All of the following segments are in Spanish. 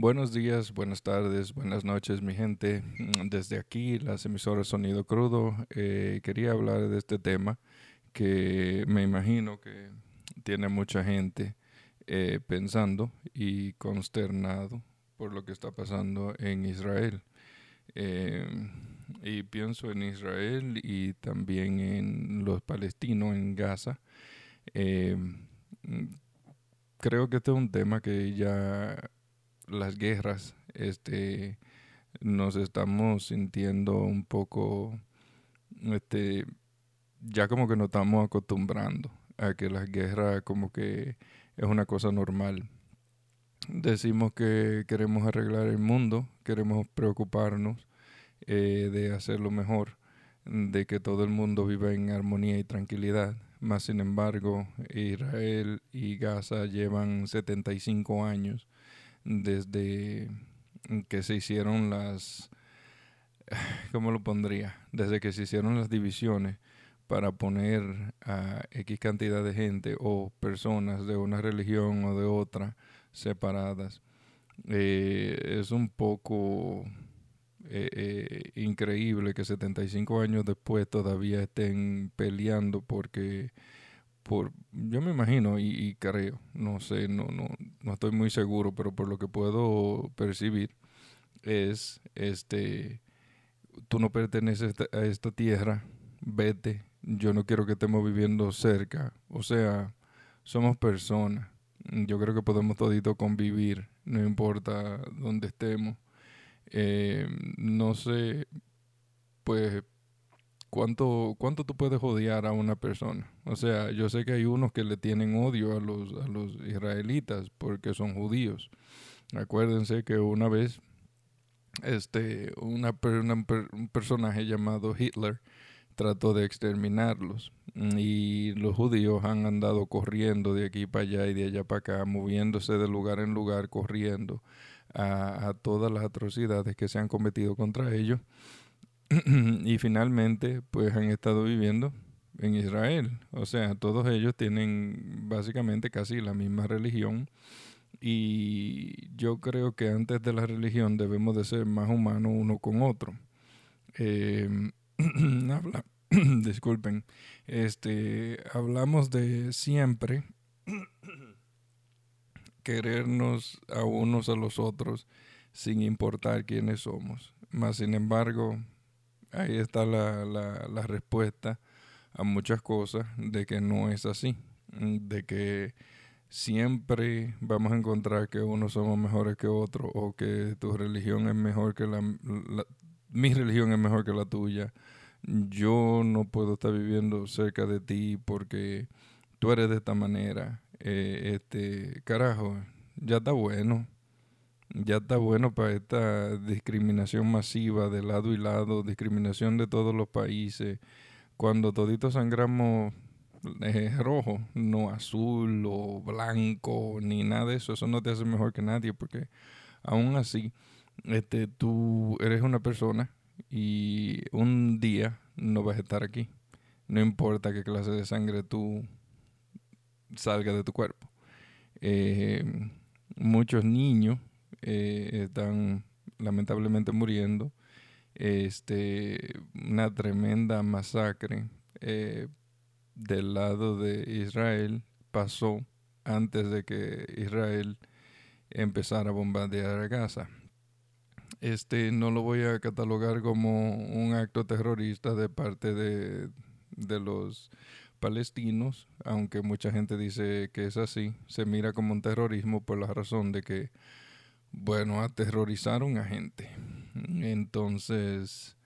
Buenos días, buenas tardes, buenas noches, mi gente. Mm, Desde aquí, las emisoras Sonido Crudo, eh, quería hablar de este tema que me imagino que tiene mucha gente eh, pensando y consternado por lo que está pasando en Israel. Eh, y pienso en Israel y también en los palestinos en Gaza. Mm, creo que este es un tema que ya las guerras, este, nos estamos sintiendo un poco, este, ya como que nos estamos acostumbrando a que las guerras como que es una cosa normal. Decimos que queremos arreglar el mundo, queremos preocuparnos eh, de hacerlo mejor, de que todo el mundo viva en armonía y tranquilidad. Más sin embargo, Israel y Gaza llevan 75 años desde que se hicieron las, ¿cómo lo pondría? Desde que se hicieron las divisiones para poner a X cantidad de gente o personas de una religión o de otra separadas. Eh, es un poco eh, eh, increíble que 75 años después todavía estén peleando porque por yo me imagino y, y creo, no sé, no, no, no estoy muy seguro, pero por lo que puedo percibir es este tú no perteneces a esta tierra, vete, yo no quiero que estemos viviendo cerca, o sea, somos personas. Yo creo que podemos todito convivir, no importa dónde estemos. Eh, no sé, pues ¿cuánto, ¿cuánto tú puedes odiar a una persona? O sea, yo sé que hay unos que le tienen odio a los, a los israelitas porque son judíos. Acuérdense que una vez este, una, un personaje llamado Hitler trató de exterminarlos y los judíos han andado corriendo de aquí para allá y de allá para acá, moviéndose de lugar en lugar, corriendo a todas las atrocidades que se han cometido contra ellos y finalmente pues han estado viviendo en Israel. O sea, todos ellos tienen básicamente casi la misma religión y yo creo que antes de la religión debemos de ser más humanos uno con otro. Eh, habla, disculpen, este, hablamos de siempre querernos a unos a los otros sin importar quiénes somos. Más sin embargo, ahí está la, la, la respuesta a muchas cosas de que no es así, de que siempre vamos a encontrar que unos somos mejores que otros o que tu religión es mejor que la, la, mi religión es mejor que la tuya. Yo no puedo estar viviendo cerca de ti porque tú eres de esta manera. Eh, este, carajo, ya está bueno. Ya está bueno para esta discriminación masiva de lado y lado, discriminación de todos los países. Cuando toditos sangramos eh, rojo, no azul o blanco, ni nada de eso. Eso no te hace mejor que nadie, porque aún así, este, tú eres una persona y un día no vas a estar aquí. No importa qué clase de sangre tú salga de tu cuerpo. Eh, muchos niños eh, están lamentablemente muriendo. Este, una tremenda masacre eh, del lado de Israel pasó antes de que Israel empezara a bombardear Gaza. Este no lo voy a catalogar como un acto terrorista de parte de, de los palestinos, aunque mucha gente dice que es así, se mira como un terrorismo por la razón de que, bueno, aterrorizaron a gente. Entonces,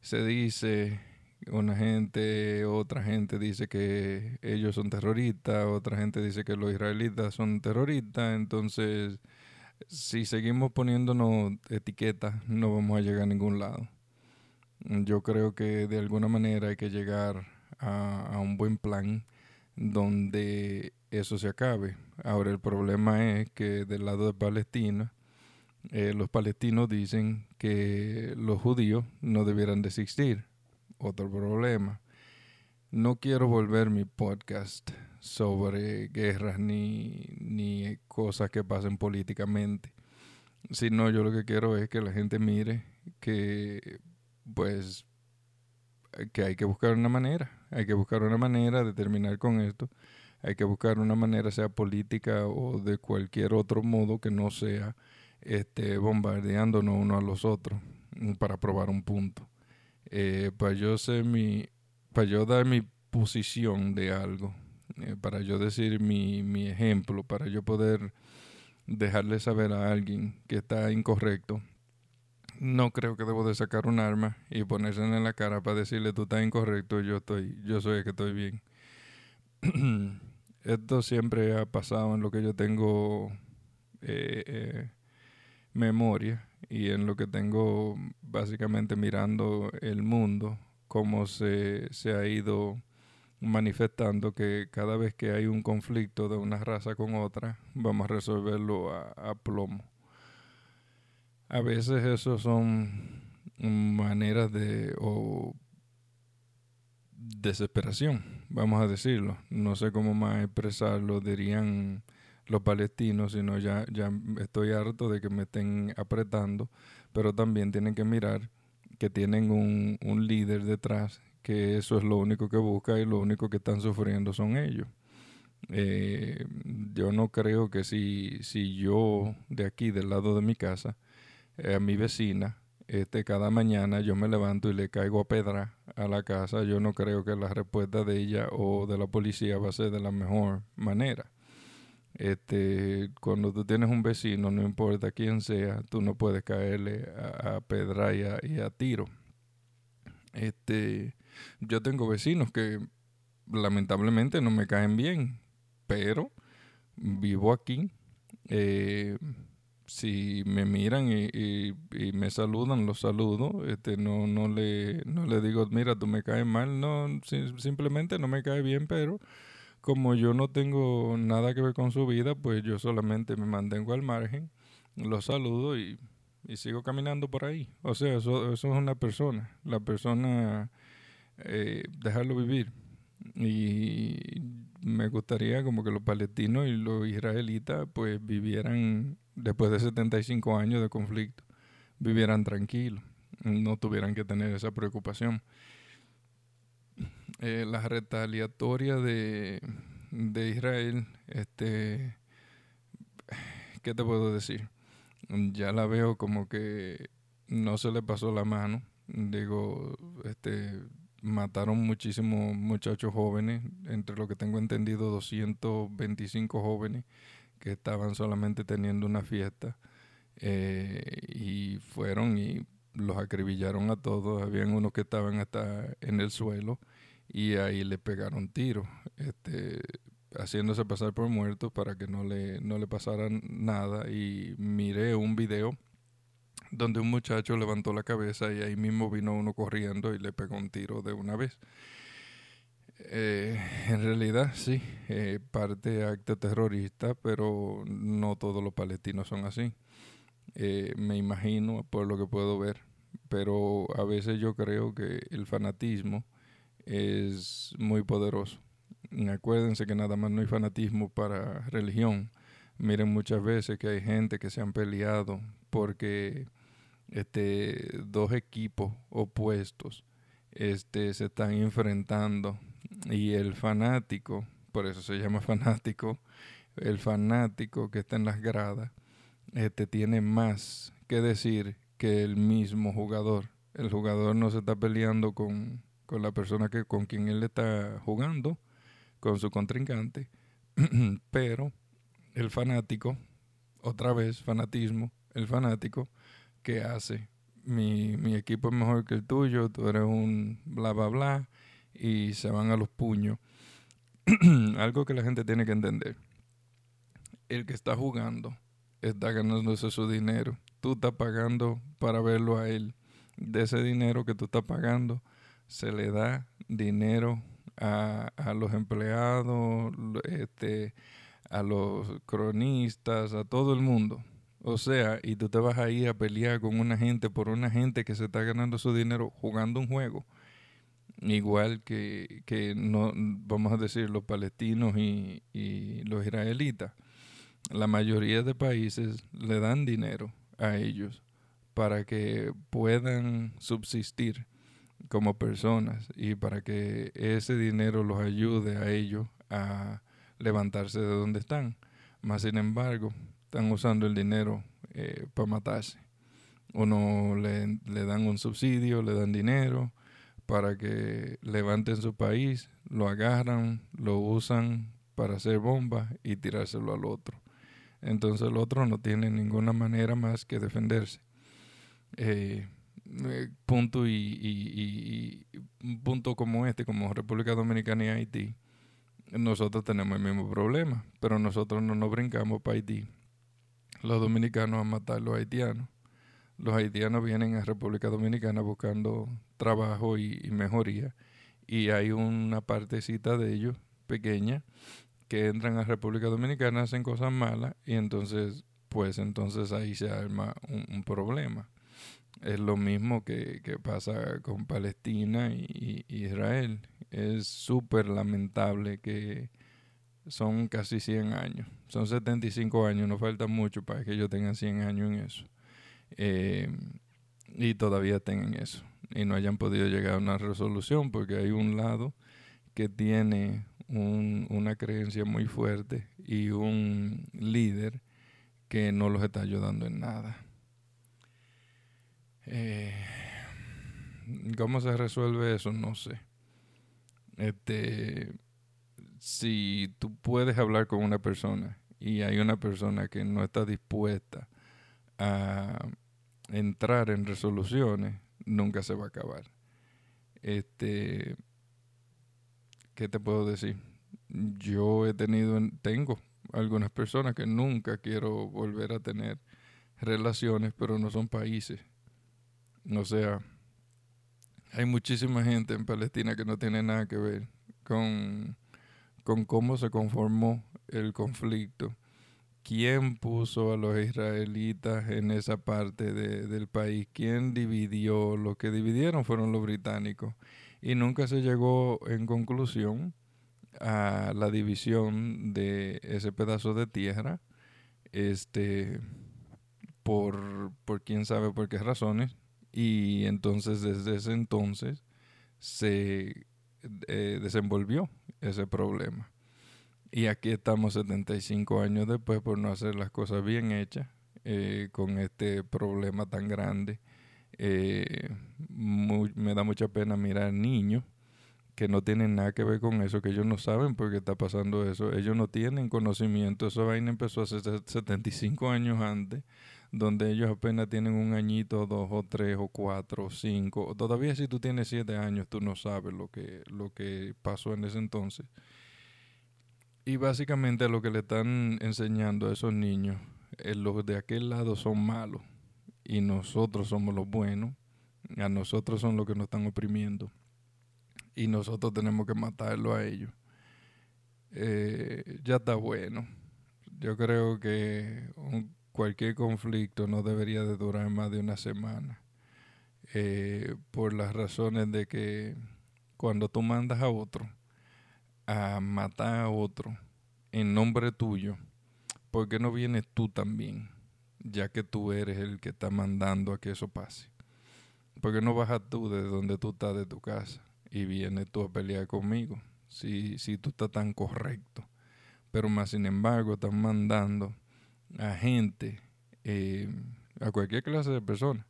se dice una gente, otra gente dice que ellos son terroristas, otra gente dice que los israelitas son terroristas, entonces si seguimos poniéndonos etiquetas no vamos a llegar a ningún lado. Yo creo que de alguna manera hay que llegar a, a un buen plan donde eso se acabe. Ahora el problema es que del lado de Palestina, eh, los palestinos dicen que los judíos no debieran de existir otro problema. No quiero volver mi podcast sobre guerras ni, ni cosas que pasen políticamente. sino yo lo que quiero es que la gente mire que, pues, que hay que buscar una manera, hay que buscar una manera de terminar con esto, hay que buscar una manera, sea política o de cualquier otro modo que no sea este, bombardeándonos uno a los otros mm, para probar un punto. Eh, para yo ser mi, para yo dar mi posición de algo, eh, para yo decir mi, mi ejemplo, para yo poder dejarle saber a alguien que está incorrecto, no creo que debo de sacar un arma y ponérsela en la cara para decirle tú estás incorrecto, yo estoy, yo soy el que estoy bien. Esto siempre ha pasado en lo que yo tengo eh, eh, memoria y en lo que tengo básicamente mirando el mundo, cómo se, se ha ido manifestando que cada vez que hay un conflicto de una raza con otra, vamos a resolverlo a, plomo. A veces eso son maneras de o desesperación, vamos a decirlo. No sé cómo más expresarlo, dirían los palestinos, sino ya, ya estoy harto de que me estén apretando, pero también tienen que mirar que tienen un, un líder detrás que eso es lo único que busca y lo único que están sufriendo son ellos. Eh, yo no creo que si, si yo de aquí, del lado de mi casa, eh, a mi vecina, este, cada mañana yo me levanto y le caigo a pedra a la casa, yo no creo que la respuesta de ella o de la policía va a ser de la mejor manera. Este, cuando tú tienes un vecino, no importa quién sea, tú no puedes caerle a, pedra y a, tiro. Este, yo tengo vecinos que lamentablemente no me caen bien, pero vivo aquí. Eh, si me miran y, me saludan, los saludo. Este, no, no, le, no le digo, mira, tú me caes mal. No, simplemente no me cae bien, pero como yo no tengo nada que ver con su vida, pues yo solamente me mantengo al margen, los saludo y, y sigo caminando por ahí. O sea, eso, eso es una persona. La persona eh, dejarlo vivir. Y me gustaría como que los palestinos y los israelitas pues vivieran después de 75 años de conflicto, vivieran tranquilos, no tuvieran que tener esa preocupación. Eh, la retaliatoria de, de Israel, este, ¿qué te puedo decir? Ya la veo como que no se le pasó la mano. Digo, este, mataron muchísimos muchachos jóvenes, entre lo que tengo entendido 225 jóvenes que estaban solamente teniendo una fiesta eh, y fueron y los acribillaron a todos, habían unos que estaban hasta en el suelo y ahí le pegaron tiros, este, haciéndose pasar por muertos para que no le, no le pasara nada y miré un video donde un muchacho levantó la cabeza y ahí mismo vino uno corriendo y le pegó un tiro de una vez. Eh, en realidad sí, eh, parte acto terrorista, pero no todos los palestinos son así. Eh, me imagino por lo que puedo ver, pero a veces yo creo que el fanatismo es muy poderoso. Acuérdense que nada más no hay fanatismo para religión. Miren muchas veces que hay gente que se han peleado porque este, dos equipos opuestos este, se están enfrentando y el fanático, por eso se llama fanático, el fanático que está en las gradas, este, tiene más que decir que el mismo jugador. El jugador no se está peleando con, con la persona que, con quien él está jugando, con su contrincante, pero el fanático, otra vez fanatismo, el fanático que hace. Mi, mi equipo es mejor que el tuyo, tú eres un bla, bla, bla, y se van a los puños. Algo que la gente tiene que entender. El que está jugando está ganándose su dinero. Tú estás pagando para verlo a él. De ese dinero que tú estás pagando, se le da dinero a, a los empleados, este, a los cronistas, a todo el mundo. O sea, y tú te vas a ir a pelear con una gente por una gente que se está ganando su dinero jugando un juego. Igual que, que no, vamos a decir, los palestinos y, y los israelitas. La mayoría de países le dan dinero a ellos para que puedan subsistir como personas y para que ese dinero los ayude a ellos a levantarse de donde están. Más sin embargo, están usando el dinero eh, para matarse. Uno le, le dan un subsidio, le dan dinero para que levanten su país, lo agarran, lo usan para hacer bombas y tirárselo al otro. Entonces el otro no tiene ninguna manera más que defenderse. Eh, eh, punto y, un punto como este, como República Dominicana y Haití, nosotros tenemos el mismo problema, pero nosotros no nos brincamos para Haití. Los dominicanos a matar a los haitianos. Los haitianos vienen a República Dominicana buscando trabajo y, mejoría. Y hay una partecita de ellos pequeña que entran a República Dominicana, hacen cosas malas y entonces, pues entonces ahí se arma un, problema. Es lo mismo que, pasa con Palestina y, Israel. Es súper lamentable que son casi 100 años. Son 75 años, no falta mucho para que ellos tengan 100 años en eso. Eh, y todavía tengan eso. Y no hayan podido llegar a una resolución porque hay un lado que tiene una creencia muy fuerte y un líder que no los está ayudando en nada. Eh, ¿Cómo se resuelve eso? No sé. Este, si tú puedes hablar con una persona y hay una persona que no está dispuesta a entrar en resoluciones, nunca se va a acabar. Este, ¿qué te puedo decir? Yo he tenido, tengo algunas personas que nunca quiero volver a tener relaciones, pero no son países. O sea, hay muchísima gente en Palestina que no tiene nada que ver con, con cómo se conformó el conflicto. ¿Quién puso a los israelitas en esa parte del país? ¿Quién dividió? Los que dividieron fueron los británicos y nunca se llegó en conclusión a la división de ese pedazo de tierra este por, por quién sabe por qué razones y entonces desde ese entonces se eh, desenvolvió ese problema y aquí estamos 75 años después por no hacer las cosas bien hechas eh, con este problema tan grande. Eh, me da mucha pena mirar niños que no tienen nada que ver con eso, que ellos no saben por qué está pasando eso, ellos no tienen conocimiento, esa vaina empezó hace 75 años antes, donde ellos apenas tienen un añito, dos o tres o cuatro o cinco, todavía si tú tienes siete años tú no sabes lo que, lo que pasó en ese entonces. Y básicamente lo que le están enseñando a esos niños, eh, los de aquel lado son malos y nosotros somos los buenos, a nosotros son los que nos están oprimiendo y nosotros tenemos que matarlo a ellos. Eh, ya está bueno. Yo creo que cualquier conflicto no debería de durar más de una semana. Eh, por las razones de que cuando tú mandas a otro a matar a otro en nombre tuyo, ¿por qué no vienes tú también? ya que tú eres el que está mandando a que eso pase. ¿Por qué no bajas tú de donde tú estás de tu casa y vienes tú a pelear conmigo? Si, si tú estás tan correcto. Pero más sin embargo, están mandando a gente, eh, a cualquier clase de persona,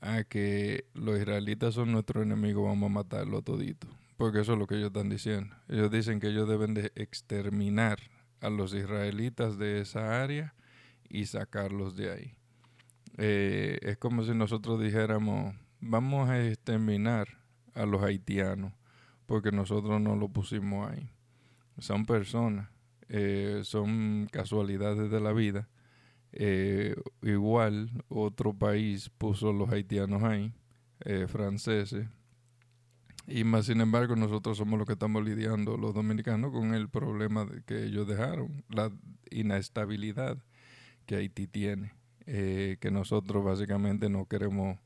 a que los israelitas son nuestros enemigos, vamos a matarlo todito. Porque eso es lo que ellos están diciendo. Ellos dicen que ellos deben de exterminar a los israelitas de esa área y sacarlos de ahí. Eh, es como si nosotros dijéramos, vamos a exterminar a los haitianos porque nosotros no lo pusimos ahí. Son personas, eh, son casualidades de la vida. Eh, igual otro país puso los haitianos ahí, franceses, y más sin embargo nosotros somos los que estamos lidiando, los dominicanos, con el problema que ellos dejaron, la inestabilidad que Haití tiene, eh, que nosotros básicamente no queremos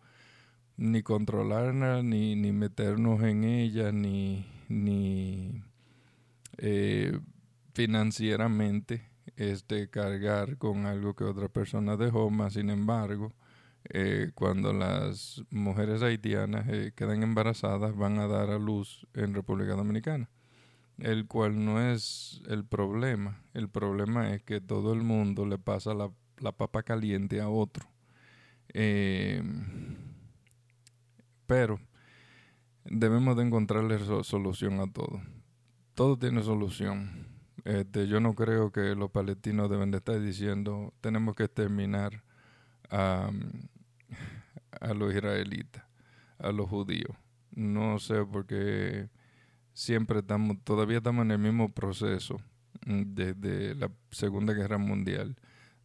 ni controlarla, ni, ni meternos en ella, ni, ni eh, financieramente este, cargar con algo que otra persona dejó, más sin embargo, eh, cuando las mujeres haitianas eh, quedan embarazadas van a dar a luz en República Dominicana, el cual no es el problema. El problema es que todo el mundo le pasa la, papa caliente a otro. Em, pero debemos de encontrarle solución a todo. Todo tiene solución. Este, yo no creo que los palestinos deben de estar diciendo tenemos que exterminar a, a los israelitas, a los judíos. No sé porque siempre estamos, todavía estamos en el mismo proceso mm, desde la Segunda Guerra Mundial,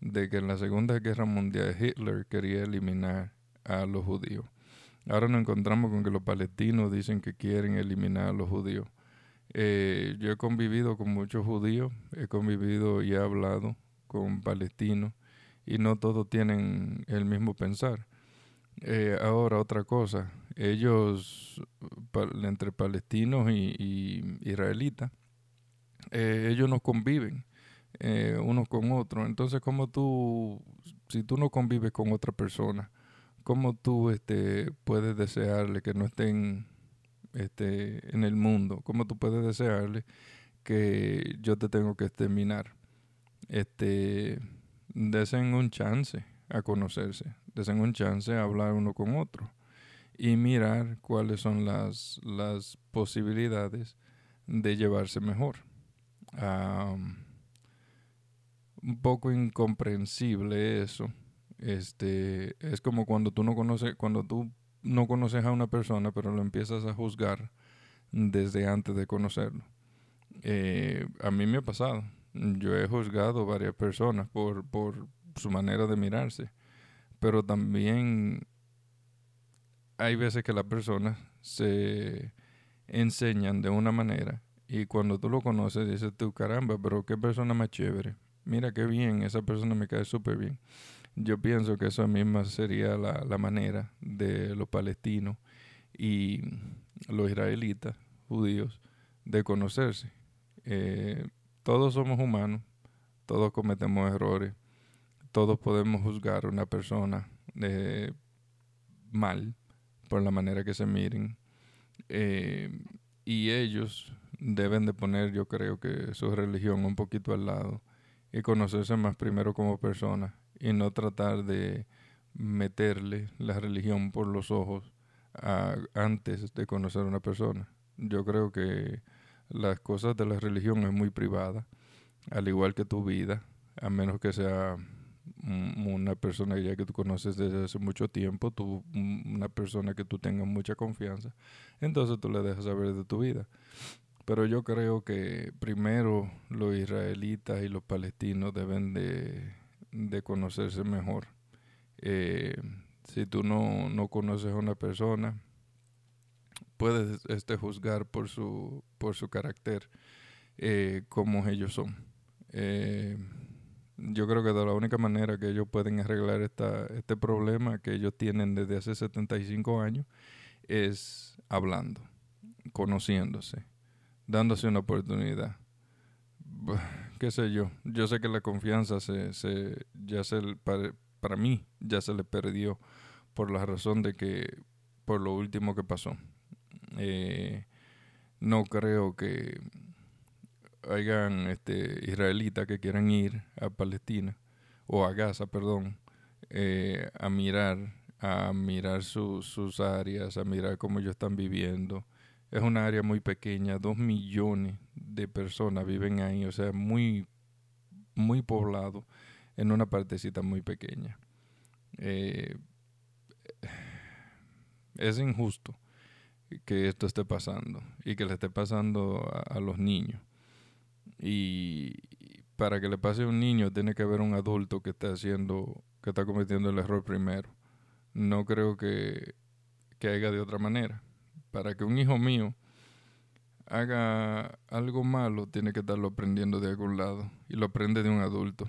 de que en la Segunda Guerra Mundial Hitler quería eliminar a los judíos. Ahora nos encontramos con que los palestinos dicen que quieren eliminar a los judíos. Eh, yo he convivido con muchos judíos, he convivido y he hablado con palestinos y no todos tienen el mismo pensar. Eh, ahora otra cosa, ellos, entre palestinos y, israelitas, eh, ellos no conviven unos con otros. Entonces, como tú, si tú no convives con otra persona, ¿cómo tú este, puedes desearle que no estén este, en el mundo? ¿Cómo tú puedes desearle que yo te tengo que exterminar? Este, desen un chance a conocerse, desen un chance a hablar uno con otro y mirar cuáles son las, las posibilidades de llevarse mejor. un poco incomprensible eso. Este, es como cuando tú no conoces, cuando tú no conoces a una persona, pero lo empiezas a juzgar desde antes de conocerlo. Eh, a mí me ha pasado. Yo he juzgado varias personas por, por su manera de mirarse, pero también hay veces que las personas se enseñan de una manera y cuando tú lo conoces dices tú, caramba, pero qué persona más chévere. Mira qué bien, esa persona me cae súper bien. Yo pienso que esa misma sería la, la manera de los palestinos y los israelitas, judíos, de conocerse. Eh, todos somos humanos, todos cometemos errores, todos podemos juzgar a una persona eh, mal por la manera que se miren. Eh, y ellos deben de poner, yo creo que su religión un poquito al lado y conocerse más primero como persona y no tratar de meterle la religión por los ojos antes de conocer a una persona. Yo creo que las cosas de la religión es muy privada, al igual que tu vida, a menos que sea una persona ya que tú conoces desde hace mucho tiempo, tú, una persona que tú tengas mucha confianza, entonces tú le dejas saber de tu vida. Pero yo creo que primero los israelitas y los palestinos deben de de conocerse mejor. Eh, si tú no, no, conoces a una persona, puedes este, juzgar por su, por su carácter eh, como ellos son. Eh, yo creo que de la única manera que ellos pueden arreglar esta, este problema que ellos tienen desde hace 75 años es hablando, conociéndose, dándose una oportunidad qué sé yo, yo sé que la confianza se, se ya se, para, para mí ya se le perdió por la razón de que, por lo último que pasó. Eh, no creo que hayan este, israelitas que quieran ir a Palestina o a Gaza, perdón, eh, a mirar, a mirar sus áreas, a mirar cómo ellos están viviendo. Es una área muy pequeña, dos millones de personas viven ahí, o sea, muy, muy poblado en una partecita muy pequeña. Eh, es injusto que esto esté pasando y que le esté pasando a, los niños. Y para que le pase a un niño tiene que haber un adulto que está haciendo, que está cometiendo el error primero. No creo que, que haya de otra manera. Para que un hijo mío haga algo malo, tiene que estarlo aprendiendo de algún lado y lo aprende de un adulto.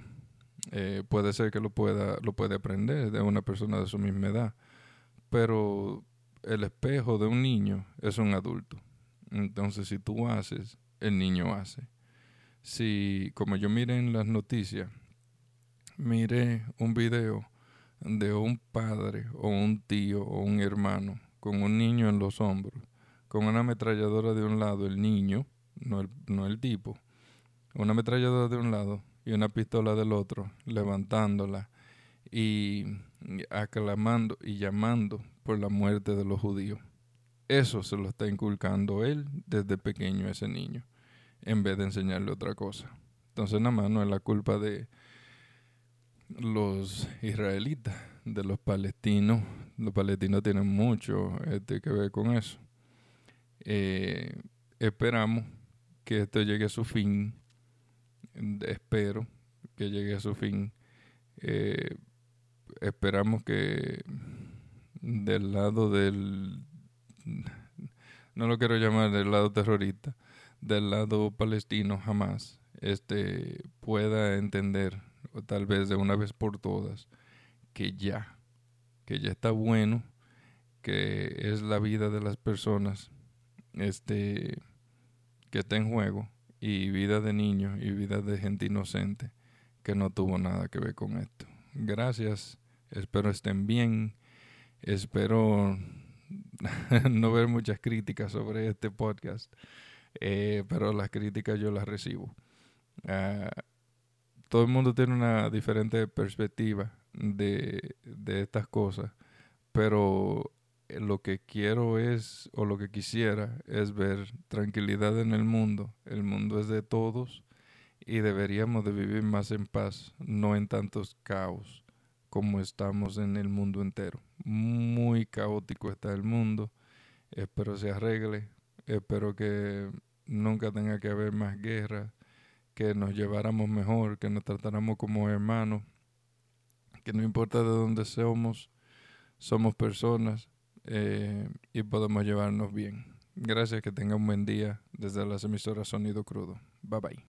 Eh, puede ser que lo pueda, lo puede aprender de una persona de su misma edad, pero el espejo de un niño es un adulto. Entonces, si tú haces, el niño hace. Si, como yo miré en las noticias, miré un video de un padre o un tío o un hermano con un niño en los hombros, con una ametralladora de un lado, el niño, no el, no el tipo, una ametralladora de un lado y una pistola del otro, levantándola y aclamando y llamando por la muerte de los judíos. Eso se lo está inculcando él desde pequeño a ese niño, en vez de enseñarle otra cosa. Entonces nada más no es la culpa de los israelitas, de los palestinos. Los palestinos tienen mucho este, que ver con eso. Eh, esperamos que esto llegue a su fin. Espero que llegue a su fin. Eh, esperamos que del lado del no lo quiero llamar del lado terrorista, del lado palestino jamás este pueda entender o tal vez de una vez por todas que ya que ya está bueno que es la vida de las personas este que está en juego y vida de niños y vida de gente inocente que no tuvo nada que ver con esto. Gracias, espero estén bien, espero no ver muchas críticas sobre este podcast, eh, pero las críticas yo las recibo. Ah, todo el mundo tiene una diferente perspectiva de, de estas cosas, pero lo que quiero es, o lo que quisiera, es ver tranquilidad en el mundo. El mundo es de todos y deberíamos de vivir más en paz, no en tantos caos como estamos en el mundo entero. Muy caótico está el mundo. Espero se arregle. Espero que nunca tenga que haber más guerra. Que nos lleváramos mejor. Que nos tratáramos como hermanos. Que no importa de dónde somos, somos personas eh, y podemos llevarnos bien. Gracias, que tenga un buen día desde las emisoras Sonido Crudo. Bye bye.